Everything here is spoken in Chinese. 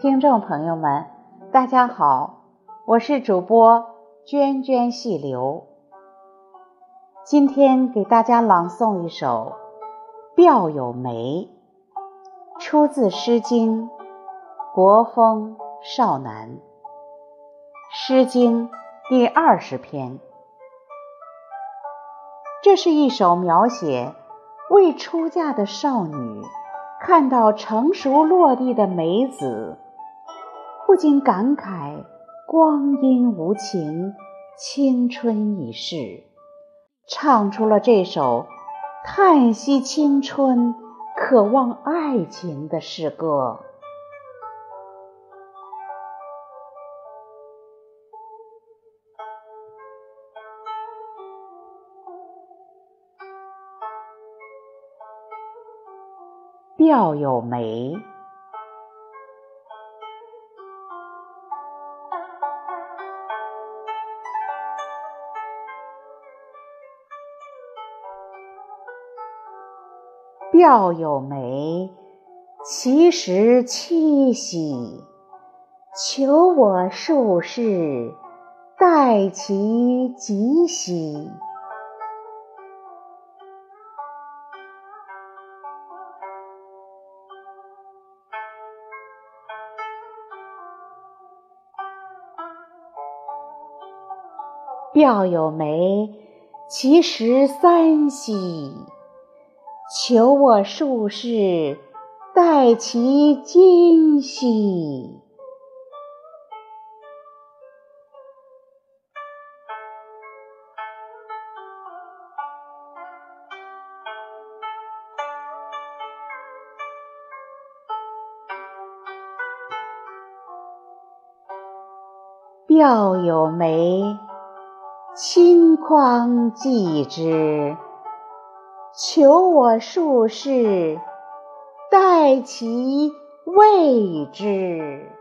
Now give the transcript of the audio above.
听众朋友们，大家好，我是主播涓涓细流。今天给大家朗诵一首《钓有梅》，出自《诗经·国风·少南》。《诗经》第二十篇，这是一首描写未出嫁的少女看到成熟落地的梅子，不禁感慨光阴无情，青春已逝，唱出了这首叹息青春、渴望爱情的诗歌。钓有梅，钓有梅，其实七喜。求我术士，待其吉兮。钓有梅，其实三喜。求我术士，代其今兮。钓有梅。轻匡寄之，求我术士，待其位之。